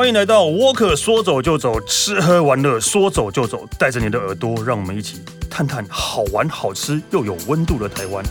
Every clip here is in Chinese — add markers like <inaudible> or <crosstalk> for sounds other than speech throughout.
欢迎来到沃克，说走就走，吃喝玩乐说走就走，带着你的耳朵，让我们一起探探好玩、好吃又有温度的台湾。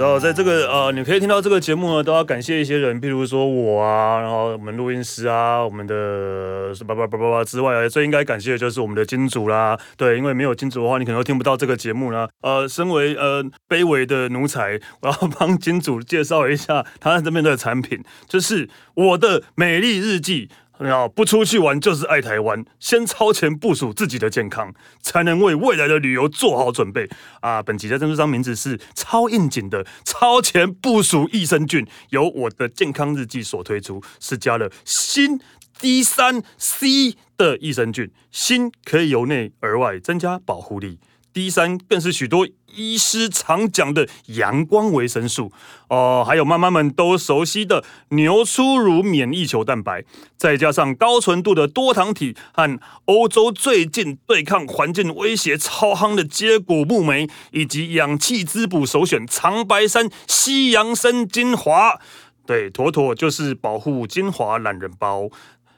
然后在这个呃，你可以听到这个节目呢，都要感谢一些人，譬如说我啊，然后我们录音师啊，我们的叭叭叭叭叭之外，最应该感谢的就是我们的金主啦。对，因为没有金主的话，你可能都听不到这个节目呢。呃，身为呃卑微的奴才，我要帮金主介绍一下他这边的产品，就是我的美丽日记。要不出去玩就是爱台湾，先超前部署自己的健康，才能为未来的旅游做好准备啊！本集的赞助商名字是超应景的超前部署益生菌，由我的健康日记所推出，是加了锌 D 三 C 的益生菌，锌可以由内而外增加保护力。D 三更是许多医师常讲的阳光维生素哦，还有妈妈们都熟悉的牛初乳免疫球蛋白，再加上高纯度的多糖体和欧洲最近对抗环境威胁超夯的接骨木莓，以及氧气滋补首选长白山西洋参精华，对，妥妥就是保护精华懒人包。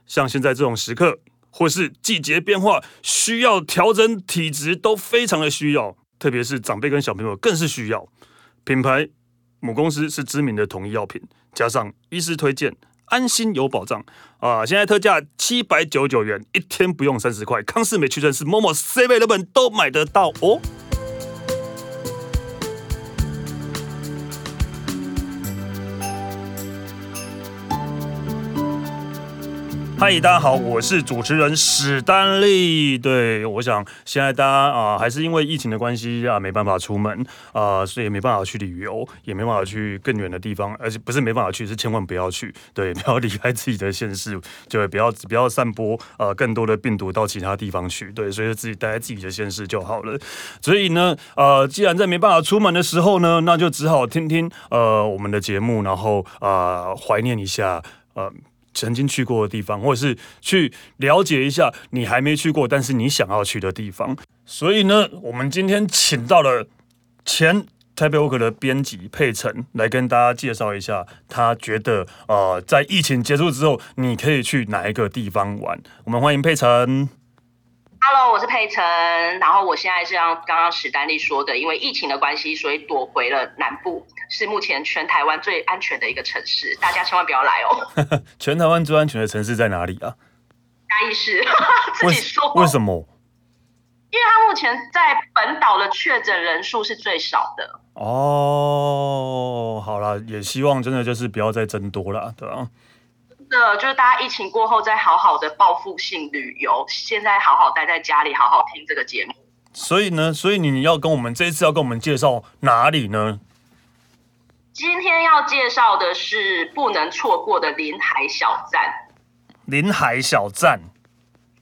像现在这种时刻。或是季节变化需要调整体质，都非常的需要，特别是长辈跟小朋友更是需要。品牌母公司是知名的统一药品，加上医师推荐，安心有保障啊！现在特价七百九十九元，一天不用三十块，康氏美屈臣氏、某某 C 位日本都买得到哦。嗨，大家好，我是主持人史丹利。对，我想现在大家啊，还是因为疫情的关系啊，没办法出门啊，所以没办法去旅游，也没办法去更远的地方，而且不是没办法去，是千万不要去，对，不要离开自己的县市，就不要不要散播呃更多的病毒到其他地方去，对，所以自己待在自己的县市就好了。所以呢，呃，既然在没办法出门的时候呢，那就只好听听呃我们的节目，然后啊怀念一下呃。曾经去过的地方，或者是去了解一下你还没去过，但是你想要去的地方。所以呢，我们今天请到了前台北 Walker 的编辑佩岑来跟大家介绍一下，他觉得呃，在疫情结束之后，你可以去哪一个地方玩？我们欢迎佩岑。Hello，我是佩晨，然后我现在是像刚刚史丹利说的，因为疫情的关系，所以躲回了南部，是目前全台湾最安全的一个城市，大家千万不要来哦。<laughs> 全台湾最安全的城市在哪里啊？嘉义市，<laughs> 自己说。为什么？因为他目前在本岛的确诊人数是最少的。哦，好了，也希望真的就是不要再增多了，对吧？的就是大家疫情过后再好好的报复性旅游，现在好好待在家里，好好听这个节目。所以呢，所以你要跟我们这一次要跟我们介绍哪里呢？今天要介绍的是不能错过的临海小站。临海小站。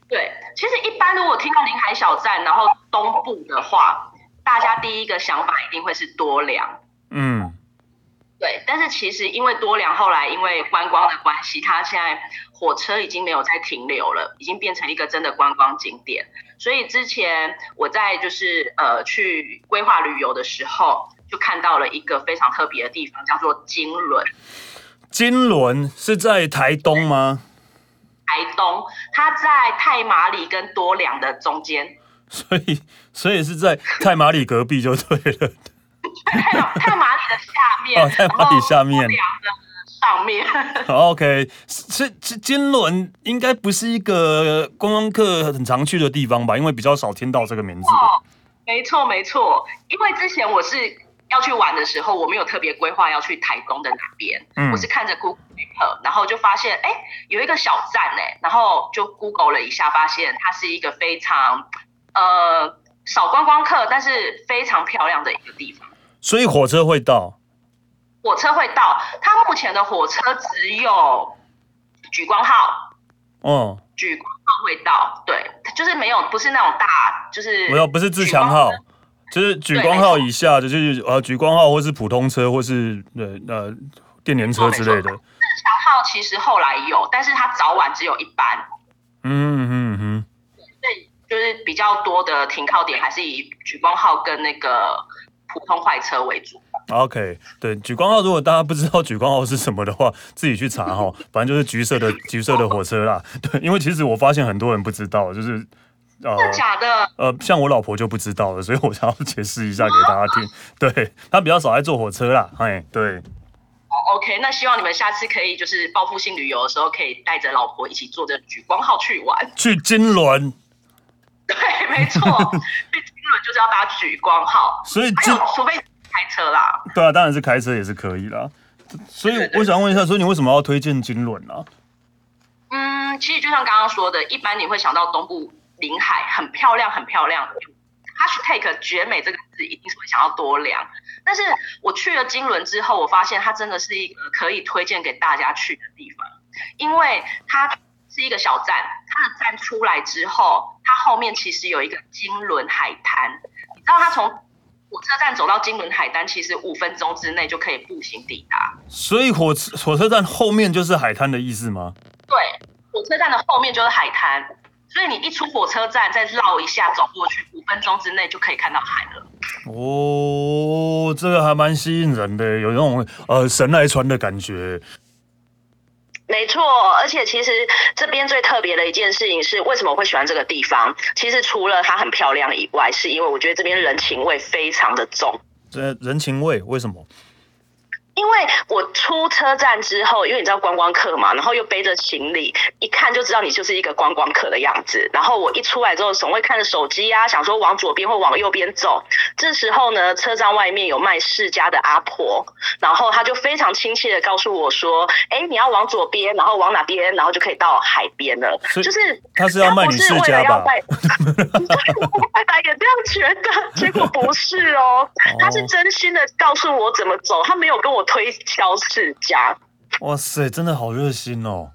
对，其实一般如果听到临海小站，然后东部的话，大家第一个想法一定会是多良。嗯。对，但是其实因为多良后来因为观光的关系，它现在火车已经没有再停留了，已经变成一个真的观光景点。所以之前我在就是呃去规划旅游的时候，就看到了一个非常特别的地方，叫做金轮。金轮是在台东吗？台东，它在太麻里跟多良的中间。所以，所以是在太麻里隔壁就对了。太太麻里的下面，哦，太麻里下面，上面。<laughs> OK，是是金轮应该不是一个观光客很常去的地方吧？因为比较少听到这个名字。哦，没错没错，因为之前我是要去玩的时候，我没有特别规划要去台东的哪边，嗯，我是看着 Google 然后就发现哎有一个小站哎，然后就 Google 了一下，发现它是一个非常呃少观光客，但是非常漂亮的一个地方。所以火车会到，火车会到。它目前的火车只有莒光号，哦，莒光号会到，对，就是没有，不是那种大，就是没有，不是自强号，就是莒光号以下的，就是呃，莒光号或是普通车，或是呃呃电联车之类的。自强号其实后来有，但是它早晚只有一班。嗯嗯嗯，所以就是比较多的停靠点还是以莒光号跟那个。普通快车为主。OK，对，莒光号，如果大家不知道莒光号是什么的话，<laughs> 自己去查哈，反正就是橘色的 <laughs> 橘色的火车啦。对，因为其实我发现很多人不知道，就是呃，真的假的？呃，像我老婆就不知道了，所以我想要解释一下给大家听。<laughs> 对，她比较少爱坐火车啦，哎，对。哦，OK，那希望你们下次可以就是报复性旅游的时候，可以带着老婆一起坐着莒光号去玩，去金轮。对，<laughs> 没错，去金轮就是要把它举光号，所以就除非开车啦。对啊，当然是开车也是可以啦。所以我想问一下，所以你为什么要推荐金轮呢？嗯，其实就像刚刚说的，一般你会想到东部临海，很漂亮，很漂亮。Hashtag 绝美这个字一定是会想要多良，但是我去了金轮之后，我发现它真的是一个可以推荐给大家去的地方，因为它是一个小站，它的站出来之后，它后面其实有一个金轮海滩，你知道它从火车站走到金轮海滩，其实五分钟之内就可以步行抵达。所以火车火车站后面就是海滩的意思吗？对，火车站的后面就是海滩。所以你一出火车站，再绕一下走过去，五分钟之内就可以看到海了。哦，这个还蛮吸引人的，有那种呃神来船的感觉。没错，而且其实这边最特别的一件事情是，为什么我会喜欢这个地方？其实除了它很漂亮以外，是因为我觉得这边人情味非常的重。这人情味为什么？因为我出车站之后，因为你知道观光客嘛，然后又背着行李，一看就知道你就是一个观光客的样子。然后我一出来之后，总会看着手机啊，想说往左边或往右边走。这时候呢，车站外面有卖世家的阿婆，然后她就非常亲切的告诉我说：“哎，你要往左边，然后往哪边，然后就可以到海边了。”就是他是要卖你世家吧？我本来也这样觉得，结果不是哦，他是真心的告诉我怎么走，他没有跟我。推销世家，哇塞，真的好热心哦！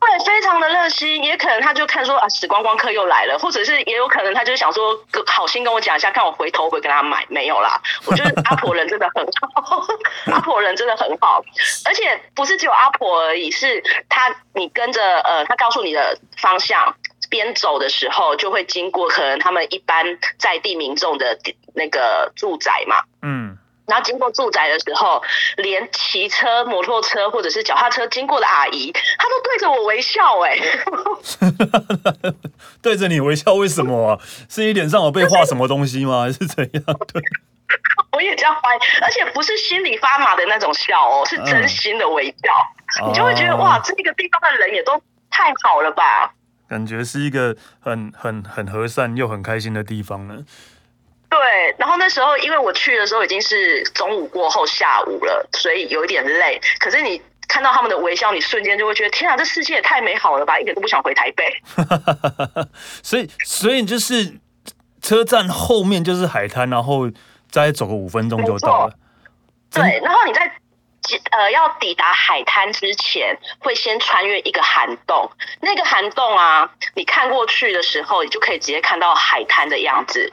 对，非常的热心，也可能他就看说啊，死光光客又来了，或者是也有可能他就想说，好心跟我讲一下，看我回头会跟他买，没有啦。我觉得阿婆人真的很好，阿婆人真的很好，而且不是只有阿婆而已，是他你跟着呃，他告诉你的方向，边走的时候就会经过可能他们一般在地民众的那个住宅嘛，嗯。然后经过住宅的时候，连骑车、摩托车或者是脚踏车经过的阿姨，她都对着我微笑，哎，<laughs> 对着你微笑，为什么啊？是你脸上有被画什么东西吗？还是怎样？对，<laughs> 我也这样怀疑，而且不是心里发麻的那种笑哦，是真心的微笑，嗯、你就会觉得哇，这个地方的人也都太好了吧？感觉是一个很很很和善又很开心的地方呢。对，然后那时候因为我去的时候已经是中午过后下午了，所以有一点累。可是你看到他们的微笑，你瞬间就会觉得天啊，这世界也太美好了吧，一点都不想回台北。<laughs> 所以，所以就是车站后面就是海滩，然后再走个五分钟就到了。对，然后你在呃要抵达海滩之前，会先穿越一个涵洞。那个涵洞啊，你看过去的时候，你就可以直接看到海滩的样子。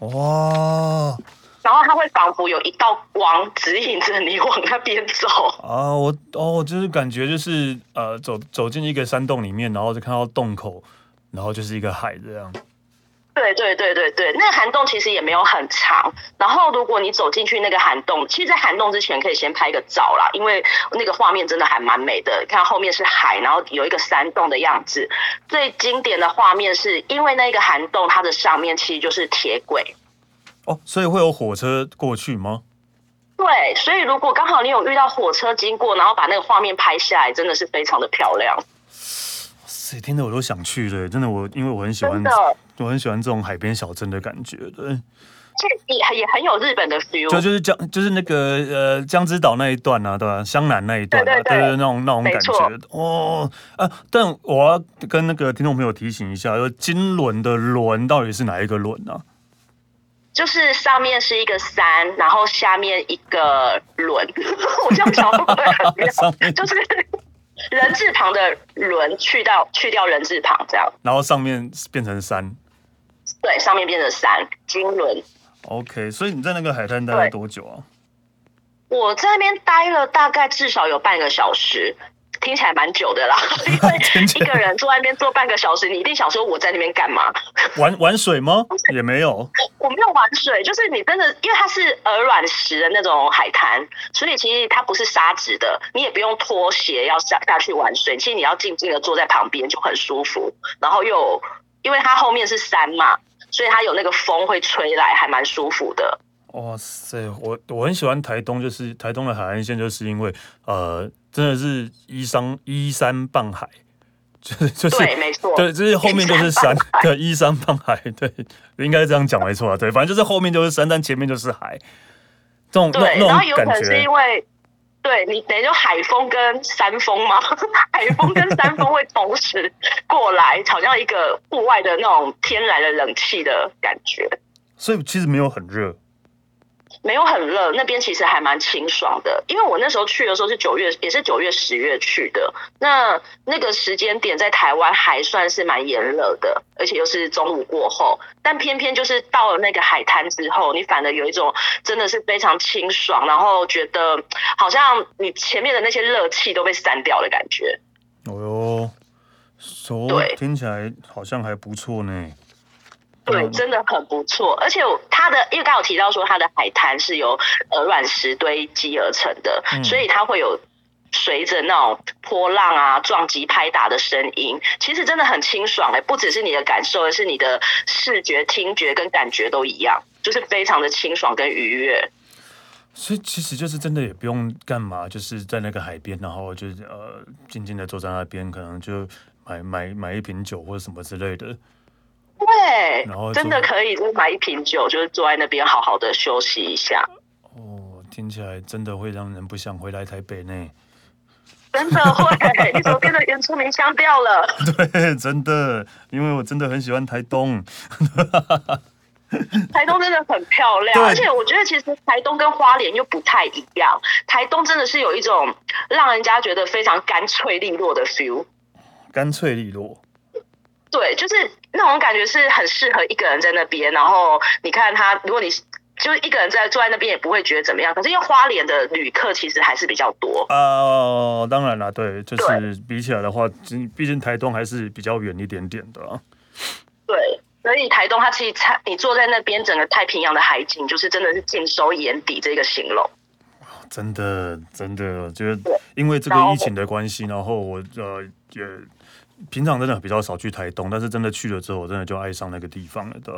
哇！然后它会仿佛有一道光指引着你往那边走啊！我哦，就是感觉就是呃，走走进一个山洞里面，然后就看到洞口，然后就是一个海这样。对对对对对，那个涵洞其实也没有很长。然后如果你走进去那个涵洞，其实，在涵洞之前可以先拍个照啦，因为那个画面真的还蛮美的。看后面是海，然后有一个山洞的样子。最经典的画面是因为那个涵洞，它的上面其实就是铁轨。哦，所以会有火车过去吗？对，所以如果刚好你有遇到火车经过，然后把那个画面拍下来，真的是非常的漂亮。谁听得我都想去了，真的我，因为我很喜欢，我很喜欢这种海边小镇的感觉，对。也也很有日本的 feel，就就是江就是那个呃江之岛那一段啊，对吧？湘南那一段，啊，对，对，那种那种感觉哦啊！但我要跟那个听众朋友提醒一下，就金轮的轮到底是哪一个轮呢？就是上面是一个山，然后下面一个轮。<laughs> 我这样讲会不会很妙？<laughs> 就是人字旁的轮去到去掉人字旁这样，然后上面变成山。对，上面变成山，金轮。OK，所以你在那个海滩待了多久啊？我在那边待了大概至少有半个小时。听起来蛮久的啦，<laughs> 因为一个人坐在那边坐半个小时，你一定想说我在那边干嘛？玩玩水吗？也没有，我没有玩水，就是你真的，因为它是鹅卵石的那种海滩，所以其实它不是沙子的，你也不用脱鞋要下下去玩水，其实你要静静的坐在旁边就很舒服，然后又因为它后面是山嘛，所以它有那个风会吹来，还蛮舒服的。哇塞，我我很喜欢台东，就是台东的海岸线，就是因为呃，真的是依山依山傍海，<laughs> 就是就是对，没错，对，就是后面就是山，<laughs> 对，依山傍海，对，应该这样讲没错啊，对，反正就是后面就是山，但前面就是海，这种对，那然后有可能是因为对你等于就海风跟山风嘛，<laughs> 海风跟山风会同时过来，好像一个户外的那种天然的冷气的感觉，所以其实没有很热。没有很热，那边其实还蛮清爽的。因为我那时候去的时候是九月，也是九月、十月去的。那那个时间点在台湾还算是蛮炎热的，而且又是中午过后。但偏偏就是到了那个海滩之后，你反而有一种真的是非常清爽，然后觉得好像你前面的那些热气都被散掉的感觉。哦哟，对，听起来好像还不错呢。对，真的很不错，而且它的，因为刚有提到说它的海滩是由鹅卵石堆积而成的，嗯、所以它会有随着那种波浪啊撞击拍打的声音，其实真的很清爽哎，不只是你的感受，而是你的视觉、听觉跟感觉都一样，就是非常的清爽跟愉悦。所以其实就是真的也不用干嘛，就是在那个海边，然后就是呃静静的坐在那边，可能就买买买一瓶酒或者什么之类的。对，然后真的可以，就买一瓶酒，就是坐在那边好好的休息一下。哦，听起来真的会让人不想回来台北呢。真的会，你怎么变得原住民腔调了？<laughs> 对，真的，因为我真的很喜欢台东。<laughs> 台东真的很漂亮，而且我觉得其实台东跟花莲又不太一样。台东真的是有一种让人家觉得非常干脆利落的 feel。干脆利落。对，就是那种感觉是很适合一个人在那边，然后你看他，如果你就一个人在坐在那边，也不会觉得怎么样。可是因为花莲的旅客其实还是比较多哦，当然了，对，就是比起来的话，毕竟台东还是比较远一点点的啊。对，所以台东它其实你坐在那边，整个太平洋的海景就是真的是尽收眼底这个形容。真的，真的，就是因为这个疫情的关系，然后我呃也。平常真的比较少去台东，但是真的去了之后，我真的就爱上那个地方了的。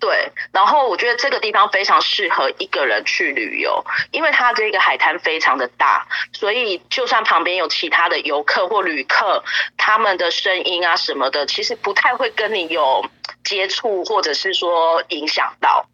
对，然后我觉得这个地方非常适合一个人去旅游，因为它这个海滩非常的大，所以就算旁边有其他的游客或旅客，他们的声音啊什么的，其实不太会跟你有接触，或者是说影响到。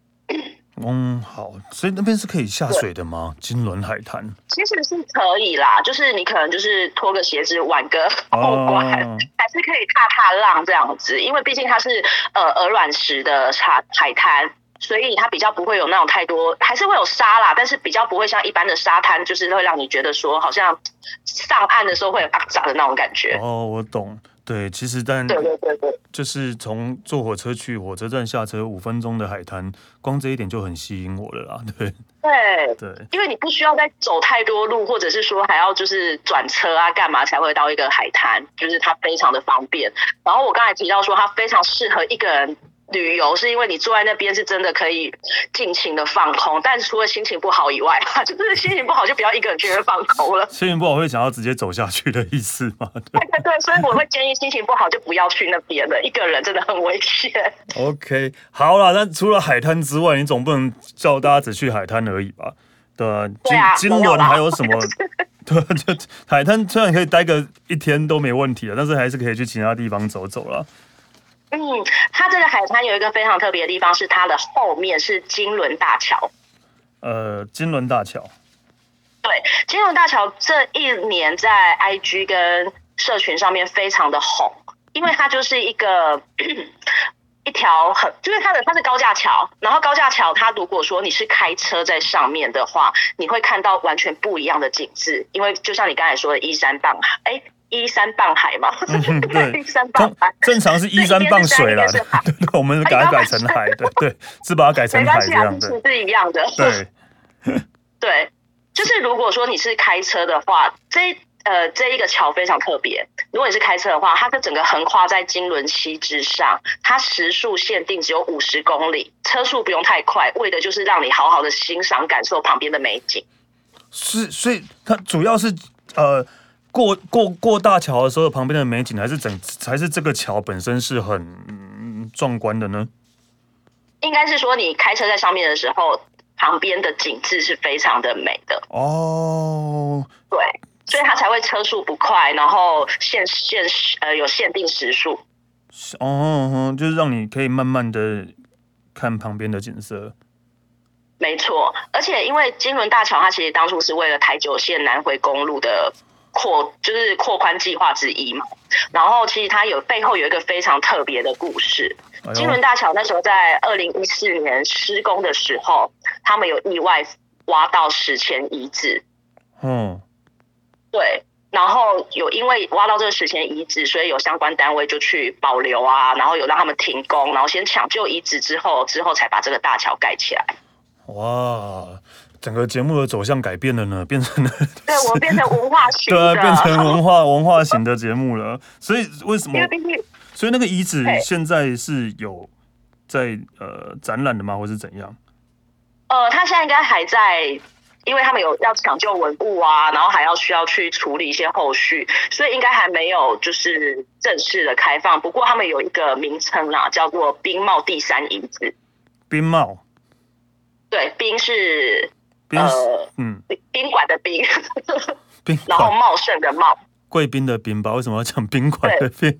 好，所以那边是可以下水的吗？金轮海滩其实是可以啦，就是你可能就是脱个鞋子玩个后关，哦、<laughs> 还是可以踏踏浪这样子，因为毕竟它是呃鹅卵石的海海滩，所以它比较不会有那种太多，还是会有沙啦，但是比较不会像一般的沙滩，就是会让你觉得说好像上岸的时候会有阿杂的那种感觉。哦，我懂。对，其实但对对对对，就是从坐火车去火车站下车五分钟的海滩，光这一点就很吸引我了啦。<laughs> 对对对，因为你不需要再走太多路，或者是说还要就是转车啊干嘛才会到一个海滩，就是它非常的方便。然后我刚才提到说，它非常适合一个人。旅游是因为你坐在那边是真的可以尽情的放空，但除了心情不好以外，<laughs> 就是心情不好就不要一个人去放空了。心情不好会想要直接走下去的意思吗？<laughs> 对对对，所以我会建议心情不好就不要去那边了，一个人真的很危险。OK，好了，那除了海滩之外，你总不能叫大家只去海滩而已吧？对啊，金金轮还有什么？<laughs> 对，就海滩虽然可以待个一天都没问题了，但是还是可以去其他地方走走了。嗯，它这个海滩有一个非常特别的地方，是它的后面是金轮大桥。呃，金轮大桥。对，金轮大桥这一年在 IG 跟社群上面非常的红，因为它就是一个一条很，就是它的它是高架桥，然后高架桥它如果说你是开车在上面的话，你会看到完全不一样的景致，因为就像你刚才说的依山傍海，哎。依山傍海嘛，嗯、<laughs> 对，依山傍海，正常是依山傍水啦。对 <laughs> 对，我们改改成海的，对，是把它改成海这样的，是一样的。对，<laughs> 对，就是如果说你是开车的话，这呃，这一个桥非常特别。如果你是开车的话，它是整个横跨在金轮溪之上，它时速限定只有五十公里，车速不用太快，为的就是让你好好的欣赏、感受旁边的美景。是，所以它主要是呃，过过过大桥的时候，旁边的美景，还是整，还是这个桥本身是很壮观的呢？应该是说，你开车在上面的时候，旁边的景致是非常的美的。哦，对。所以它才会车速不快，然后限限呃有限定时速。哦，哦，就是让你可以慢慢的看旁边的景色。没错，而且因为金轮大桥，它其实当初是为了台九线南回公路的扩，就是扩宽计划之一嘛。然后其实它有背后有一个非常特别的故事。哎、金仑大桥那时候在二零一四年施工的时候，他们有意外挖到史前遗址。嗯。对，然后有因为挖到这个史前遗址，所以有相关单位就去保留啊，然后有让他们停工，然后先抢救遗址之后，之后才把这个大桥盖起来。哇，整个节目的走向改变了呢，<laughs> 变成了对我们变成文化型的，<laughs> 对，变成文化文化型的节目了。所以为什么？所以那个遗址现在是有在呃展览的吗，或是怎样？呃，他现在应该还在。因为他们有要抢救文物啊，然后还要需要去处理一些后续，所以应该还没有就是正式的开放。不过他们有一个名称啦，叫做兵茂第三遗址。兵茂，对，冰是呃嗯宾馆的宾，宾然后茂盛的茂，贵宾的宾吧？为什么要讲宾馆的宾？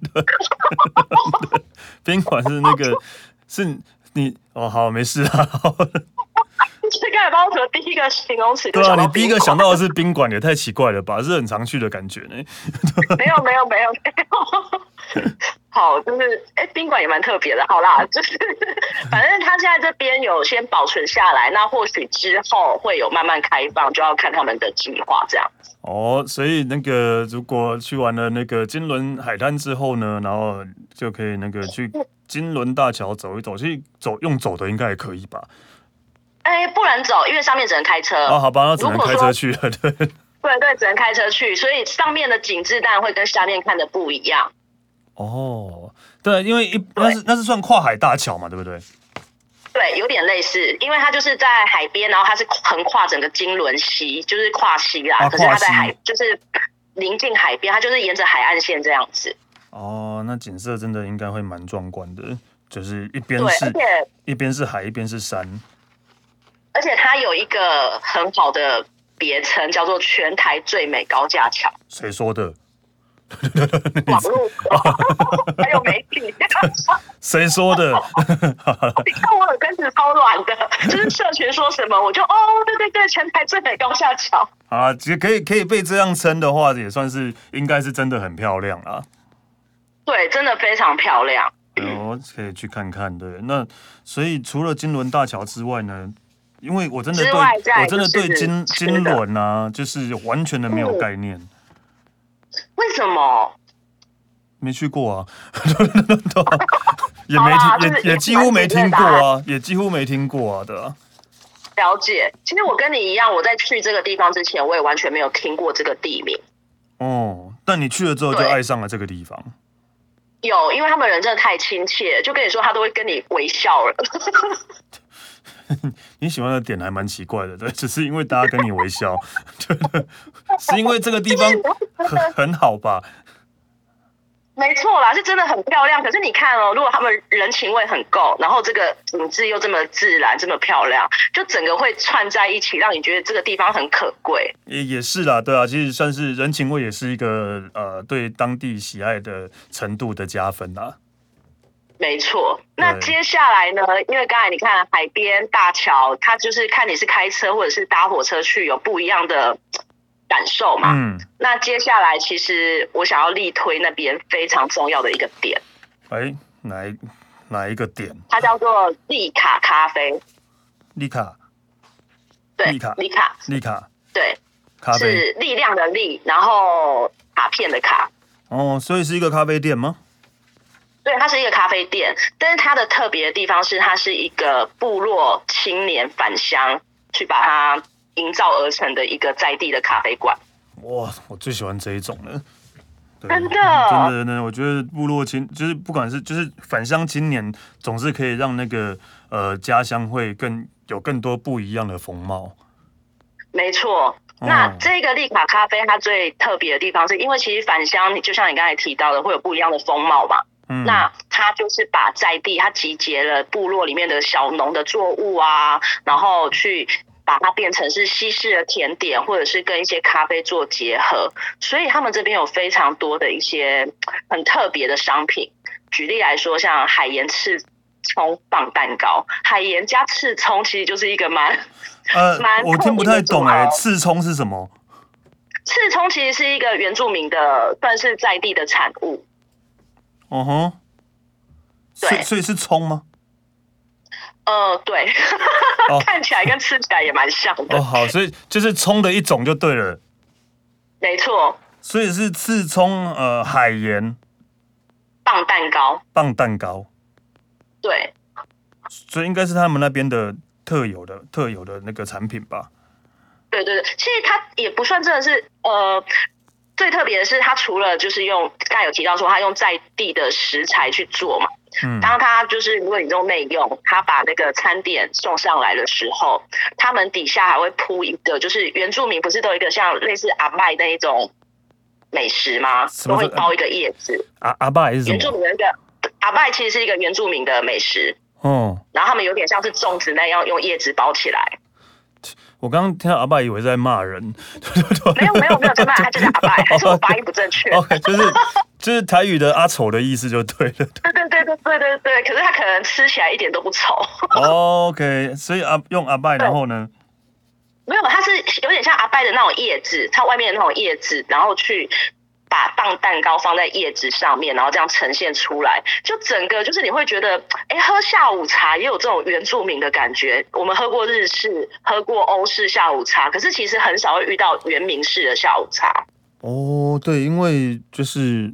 宾 <laughs> 馆是那个是你哦，好，没事啊。这个还包括第一个形容词。对啊，你第一个想到的是宾馆，也太奇怪了吧？是很常去的感觉呢。没有没有没有没有。<laughs> 好，就是哎，宾馆也蛮特别的。好啦，<laughs> 就是反正他现在这边有先保存下来，那或许之后会有慢慢开放，就要看他们的计划这样。哦，所以那个如果去完了那个金轮海滩之后呢，然后就可以那个去金轮大桥走一走，去走用走的应该也可以吧？哎，不能走，因为上面只能开车。哦，好吧，那只能开车去了，对。对对，只能开车去，所以上面的景致当然会跟下面看的不一样。哦，对，因为一那是那是算跨海大桥嘛，对不对？对，有点类似，因为它就是在海边，然后它是横跨整个金轮溪，就是跨溪啦。啊、可是它在海，就是临近海边，它就是沿着海岸线这样子。哦，那景色真的应该会蛮壮观的，就是一边是，一边是海，一边是山。而且它有一个很好的别称，叫做全台最美高架桥。谁说的？<laughs> 网络还有媒体。<laughs> 谁说的？<laughs> 你看我耳根子超软的，就是社群说什么，我就哦，对对对，全台最美高架桥。啊，其实可以可以被这样称的话，也算是应该是真的很漂亮啊。对，真的非常漂亮。我可以去看看。对，那所以除了金轮大桥之外呢？因为我真的对，我真的对金金仑啊，就是完全的没有概念。为什么？没去过啊，<laughs> 也没听，也也几乎没听过啊，也几乎没听过啊，对啊。了解，其实我跟你一样，我在去这个地方之前，我也完全没有听过这个地名。哦，但你去了之后就爱上了这个地方。有，因为他们人真的太亲切，就跟你说，他都会跟你微笑了。<laughs> <laughs> 你喜欢的点还蛮奇怪的，对，<laughs> 只是因为大家跟你微笑，<laughs> 对，是因为这个地方很很好吧？没错啦，是真的很漂亮。可是你看哦，如果他们人情味很够，然后这个景致又这么自然、这么漂亮，就整个会串在一起，让你觉得这个地方很可贵。也也是啦，对啊，其实算是人情味，也是一个呃对当地喜爱的程度的加分啦。没错，那接下来呢？因为刚才你看海边大桥，它就是看你是开车或者是搭火车去，有不一样的感受嘛。嗯。那接下来，其实我想要力推那边非常重要的一个点。哎，哪一哪一个点？它叫做利卡咖啡。利卡。对，利卡，利卡，利卡。对，咖啡是力量的力，然后卡片的卡。哦，所以是一个咖啡店吗？对，它是一个咖啡店，但是它的特别的地方是，它是一个部落青年返乡去把它营造而成的一个在地的咖啡馆。哇，我最喜欢这一种了。真的，真的，真的，我觉得部落青就是不管是就是返乡青年，总是可以让那个呃家乡会更有更多不一样的风貌。没错，那这个利卡咖啡它最特别的地方，是因为其实返乡，就像你刚才提到的，会有不一样的风貌嘛。嗯。那他就是把在地，他集结了部落里面的小农的作物啊，然后去。把它变成是西式的甜点，或者是跟一些咖啡做结合，所以他们这边有非常多的一些很特别的商品。举例来说，像海盐赤葱棒蛋糕，海盐加赤葱其实就是一个蛮呃，蛮我听不太懂哎，赤葱是什么？赤葱其实是一个原住民的，算是在地的产物。哦吼，对，所以是葱吗？呃，对，<laughs> 看起来跟吃起来也蛮像的。哦，好，所以就是葱的一种就对了。没错。所以是刺葱呃海盐棒蛋糕。棒蛋糕。对。所以应该是他们那边的特有的特有的那个产品吧？对对对，其实它也不算真的是呃，最特别的是它除了就是用刚才有提到说它用在地的食材去做嘛。嗯，当他就是如果你用内用，他把那个餐点送上来的时候，他们底下还会铺一个，就是原住民不是都有一个像类似阿麦那一种美食吗？都会包一个叶子。阿阿麦是什么？原住民的那个阿麦其实是一个原住民的美食。哦。然后他们有点像是粽子那样用叶子包起来。我刚刚听到阿拜以为在骂人，<laughs> 没有没有没有在骂，他 <laughs> 就是阿拜，还是我发音不正确？<laughs> OK，就是就是台语的阿丑的意思就对了。对对对对对对对，可是他可能吃起来一点都不丑。OK，所以阿用阿拜，然后呢？没有，它是有点像阿拜的那种叶子，它外面的那种叶子，然后去。把棒蛋糕放在叶子上面，然后这样呈现出来，就整个就是你会觉得，哎、欸，喝下午茶也有这种原住民的感觉。我们喝过日式，喝过欧式下午茶，可是其实很少会遇到原民式的下午茶。哦，对，因为就是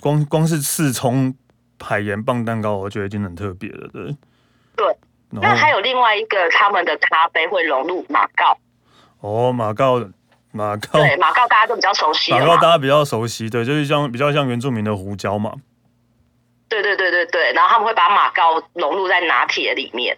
光光是刺葱海盐棒蛋糕，我觉得已经很特别了，对。对，那还有另外一个，他们的咖啡会融入马告。哦，马告。马告对马告大家都比较熟悉，马告大家比较熟悉，对，就是像比较像原住民的胡椒嘛。对对对对对，然后他们会把马告融入在拿铁里面。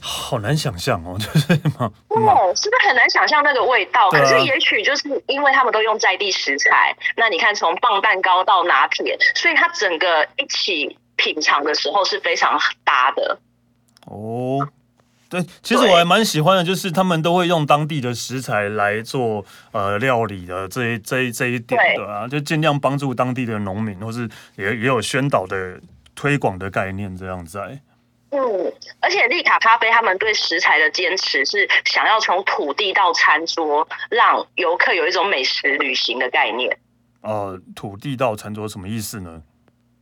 好难想象哦，<laughs> 就是嘛哦，是不是很难想象那个味道？啊、可是也许就是因为他们都用在地食材，那你看从棒蛋糕到拿铁，所以它整个一起品尝的时候是非常搭的。哦。对，其实我还蛮喜欢的，就是他们都会用当地的食材来做呃料理的这一这一这一点的啊，就尽量帮助当地的农民，或是也也有宣导的推广的概念这样在。嗯，而且丽卡咖啡他们对食材的坚持是想要从土地到餐桌，让游客有一种美食旅行的概念。呃，土地到餐桌什么意思呢？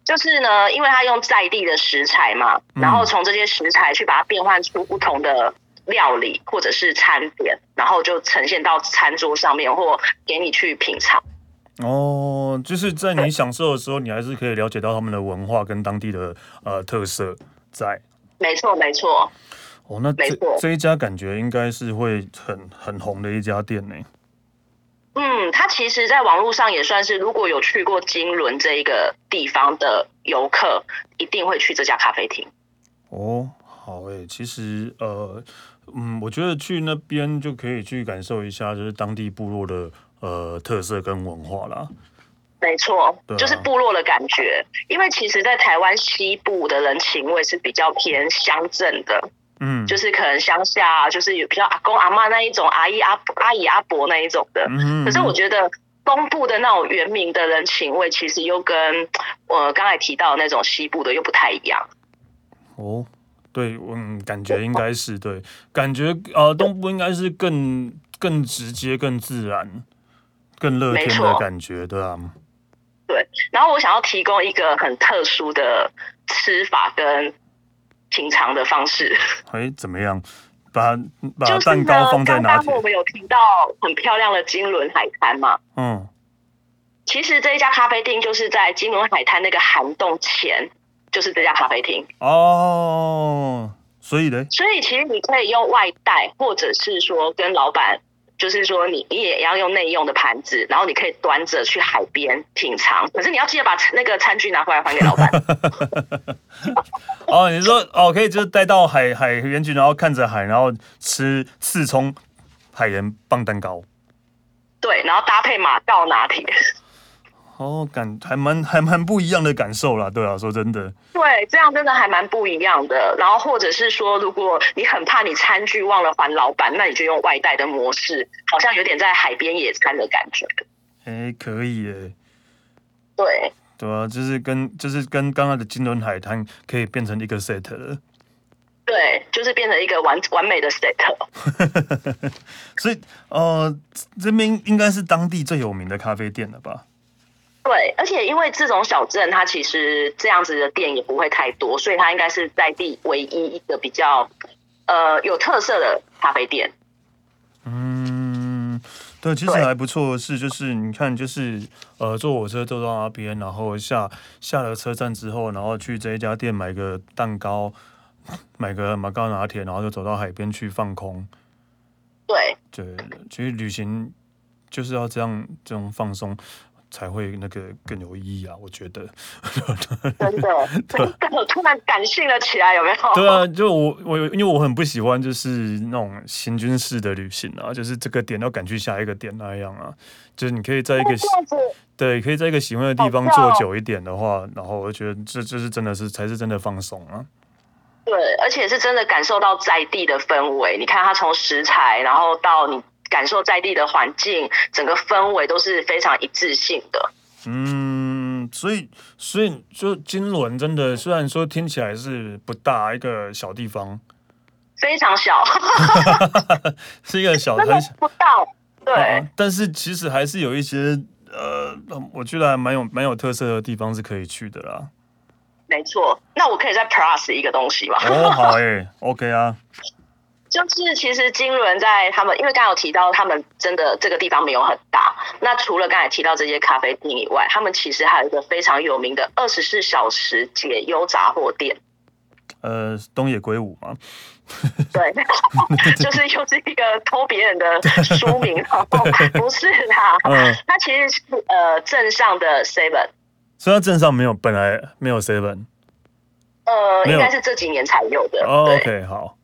就是呢，因为他用在地的食材嘛，然后从这些食材去把它变换出不同的料理或者是餐点，然后就呈现到餐桌上面或给你去品尝。哦，就是在你享受的时候，你还是可以了解到他们的文化跟当地的呃特色在。没错，没错。哦，那这这一家感觉应该是会很很红的一家店呢。嗯，他其实，在网络上也算是，如果有去过金轮这一个地方的游客，一定会去这家咖啡厅。哦，好诶，其实呃，嗯，我觉得去那边就可以去感受一下，就是当地部落的呃特色跟文化啦。没错，啊、就是部落的感觉，因为其实，在台湾西部的人情味是比较偏乡镇的。嗯，就是可能乡下，就是有比较阿公阿妈那一种，阿姨阿阿姨阿伯那一种的。嗯，可是我觉得东部的那种原民的人情味，其实又跟我刚才提到的那种西部的又不太一样。哦，对，嗯，感觉应该是对，感觉呃东部应该是更更直接、更自然、更乐天的感觉，对啊。对，然后我想要提供一个很特殊的吃法跟。品尝的方式，<laughs> 哎，怎么样？把把蛋糕放在哪里？刚刚我们有提到很漂亮的金轮海滩嘛？嗯，其实这一家咖啡厅就是在金轮海滩那个涵洞前，就是这家咖啡厅哦。所以呢？所以其实你可以用外带，或者是说跟老板就是说你你也要用内用的盘子，然后你可以端着去海边品尝。可是你要记得把那个餐具拿回来还给老板。<laughs> 哦，你说哦，可以就是带到海海边去，然后看着海，然后吃刺葱海盐棒蛋糕。对，然后搭配马告拿铁。哦，感还蛮还蛮不一样的感受啦，对啊，说真的，对，这样真的还蛮不一样的。然后或者是说，如果你很怕你餐具忘了还老板，那你就用外带的模式，好像有点在海边野餐的感觉。哎、欸，可以耶。对，对啊，就是跟就是跟刚刚的金轮海滩可以变成一个 set 了。对，就是变成一个完完美的 set。<laughs> 所以，呃，这边应该是当地最有名的咖啡店了吧？对，而且因为这种小镇，它其实这样子的店也不会太多，所以它应该是在地唯一一个比较呃有特色的咖啡店。嗯，对，其实还不错的是，就是你看，就是呃坐火车坐到那边，然后下下了车站之后，然后去这一家店买个蛋糕，<laughs> 买个马高拿铁，然后就走到海边去放空。对，对，其实旅行就是要这样这种放松。才会那个更有意义啊！<laughs> 我觉得真的，<laughs> 真的突然感性了起来，有没有？对啊，就我我因为我很不喜欢就是那种行军式的旅行啊，就是这个点要赶去下一个点那样啊。就是你可以在一个对，可以在一个喜欢的地方坐久一点的话，然后我觉得这这是真的是才是真的放松啊。对，而且是真的感受到在地的氛围。你看，它从食材，然后到你。感受在地的环境，整个氛围都是非常一致性的。嗯，所以所以就金轮真的，虽然说听起来是不大一个小地方，非常小，<laughs> 是一个小很小不到对、啊，但是其实还是有一些呃，我觉得还蛮有蛮有特色的地方是可以去的啦。没错，那我可以再 plus 一个东西吗？哦，好诶、欸、，OK 啊。<laughs> 就是其实金轮在他们，因为刚刚有提到他们真的这个地方没有很大。那除了刚才提到这些咖啡厅以外，他们其实还有一个非常有名的二十四小时解忧杂货店。呃，东野圭吾吗？<laughs> 对，<laughs> 就是又是一个偷别人的书名，然后不是啦。嗯，<laughs> 它其实是呃镇上的 Seven。所以它镇上没有，本来没有 Seven。呃，应该是这几年才有的。哦、OK，好。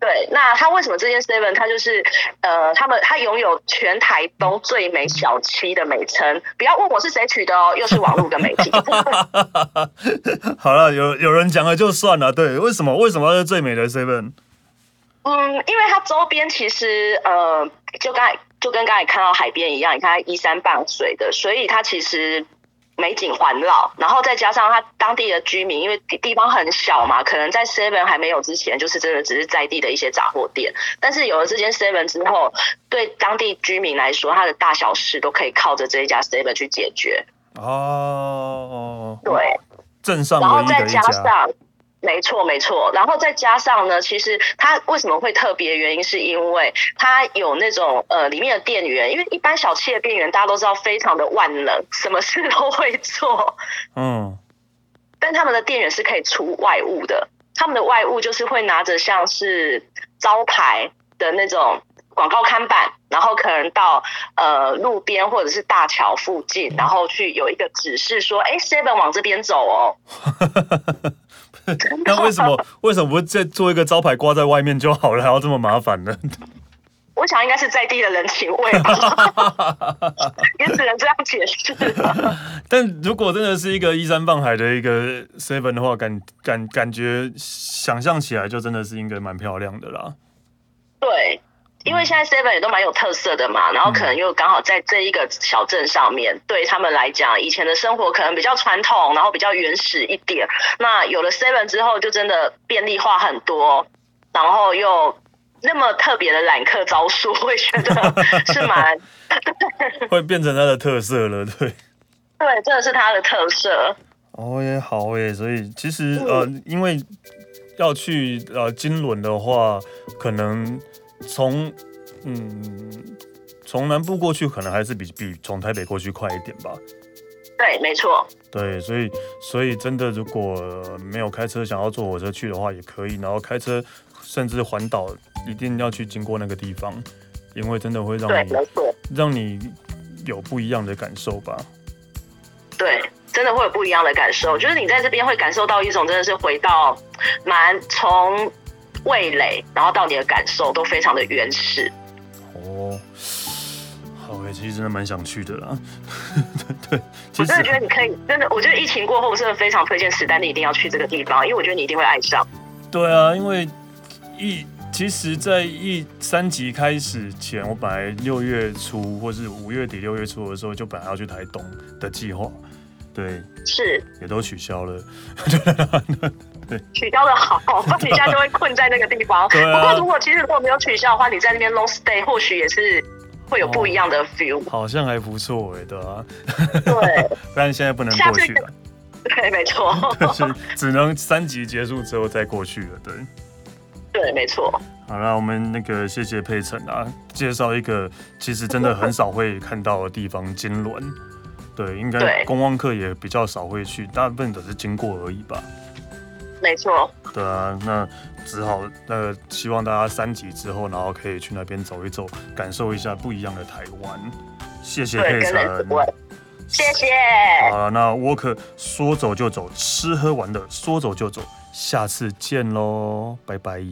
对，那他为什么这间 Seven 他就是呃，他们他拥有全台东最美小七的美称？不要问我是谁取的哦，又是网络跟媒体。<laughs> 好了，有有人讲了就算了。对，为什么为什么是最美的 Seven？嗯，因为它周边其实呃，就刚才就跟刚才看到海边一样，你看它依山傍水的，所以它其实。美景环绕，然后再加上它当地的居民，因为地方很小嘛，可能在 Seven 还没有之前，就是真的只是在地的一些杂货店。但是有了这间 Seven 之后，对当地居民来说，他的大小事都可以靠着这一家 Seven 去解决。哦，对，镇上唯一的一家。没错，没错。然后再加上呢，其实它为什么会特别？原因是因为它有那种呃，里面的店员，因为一般小气的店员大家都知道非常的万能，什么事都会做。嗯。但他们的店员是可以出外务的，他们的外务就是会拿着像是招牌的那种广告看板，然后可能到呃路边或者是大桥附近，然后去有一个指示说：“哎，Seven 往这边走哦。<laughs> ”那为什么为什么不再做一个招牌挂在外面就好了，还要这么麻烦呢？我想应该是在地的人情味吧，<laughs> 也只能这样解释。但如果真的是一个依山傍海的一个 seven 的话，感感感觉想象起来就真的是应该蛮漂亮的啦。对。因为现在 Seven 也都蛮有特色的嘛，然后可能又刚好在这一个小镇上面，嗯、对他们来讲，以前的生活可能比较传统，然后比较原始一点。那有了 Seven 之后，就真的便利化很多，然后又那么特别的揽客招数，会觉得是蛮 <laughs> 会变成它的特色了，对。<laughs> 对，真的是它的特色。哦也，好耶，所以其实、嗯、呃，因为要去呃金轮的话，可能。从嗯，从南部过去可能还是比比从台北过去快一点吧。对，没错。对，所以所以真的，如果没有开车想要坐火车去的话，也可以。然后开车甚至环岛，一定要去经过那个地方，因为真的会让你让你有不一样的感受吧。对，真的会有不一样的感受，就是你在这边会感受到一种真的是回到蛮从味蕾，然后到你的感受都非常的原始。哦，好诶，其实真的蛮想去的啦。<laughs> 对，我真的觉得你可以，真的，我觉得疫情过后，我真的非常推荐史丹利一定要去这个地方，因为我觉得你一定会爱上。对啊，因为一其实，在一三级开始前，我本来六月初或是五月底六月初的时候，就本来要去台东的计划，对，是也都取消了。对，取消的好，<laughs> 不然你现在就会困在那个地方。对啊。不过如果其实如果没有取消的话，你在那边 long stay，或许也是会有不一样的 feel。哦、好像还不错哎，对啊。对。<laughs> 但现在不能过去了。对，没错。是 <laughs> 只能三集结束之后再过去了，对。对，没错。好了，我们那个谢谢佩岑啊，介绍一个其实真的很少会看到的地方——金仑。对，应该观光客也比较少会去，大部分都是经过而已吧。没错。对啊，那只好呃，希望大家三级之后，然后可以去那边走一走，感受一下不一样的台湾。谢谢佩晨。谢谢。好了，那我可说走就走，吃喝玩乐说走就走，下次见喽，拜拜。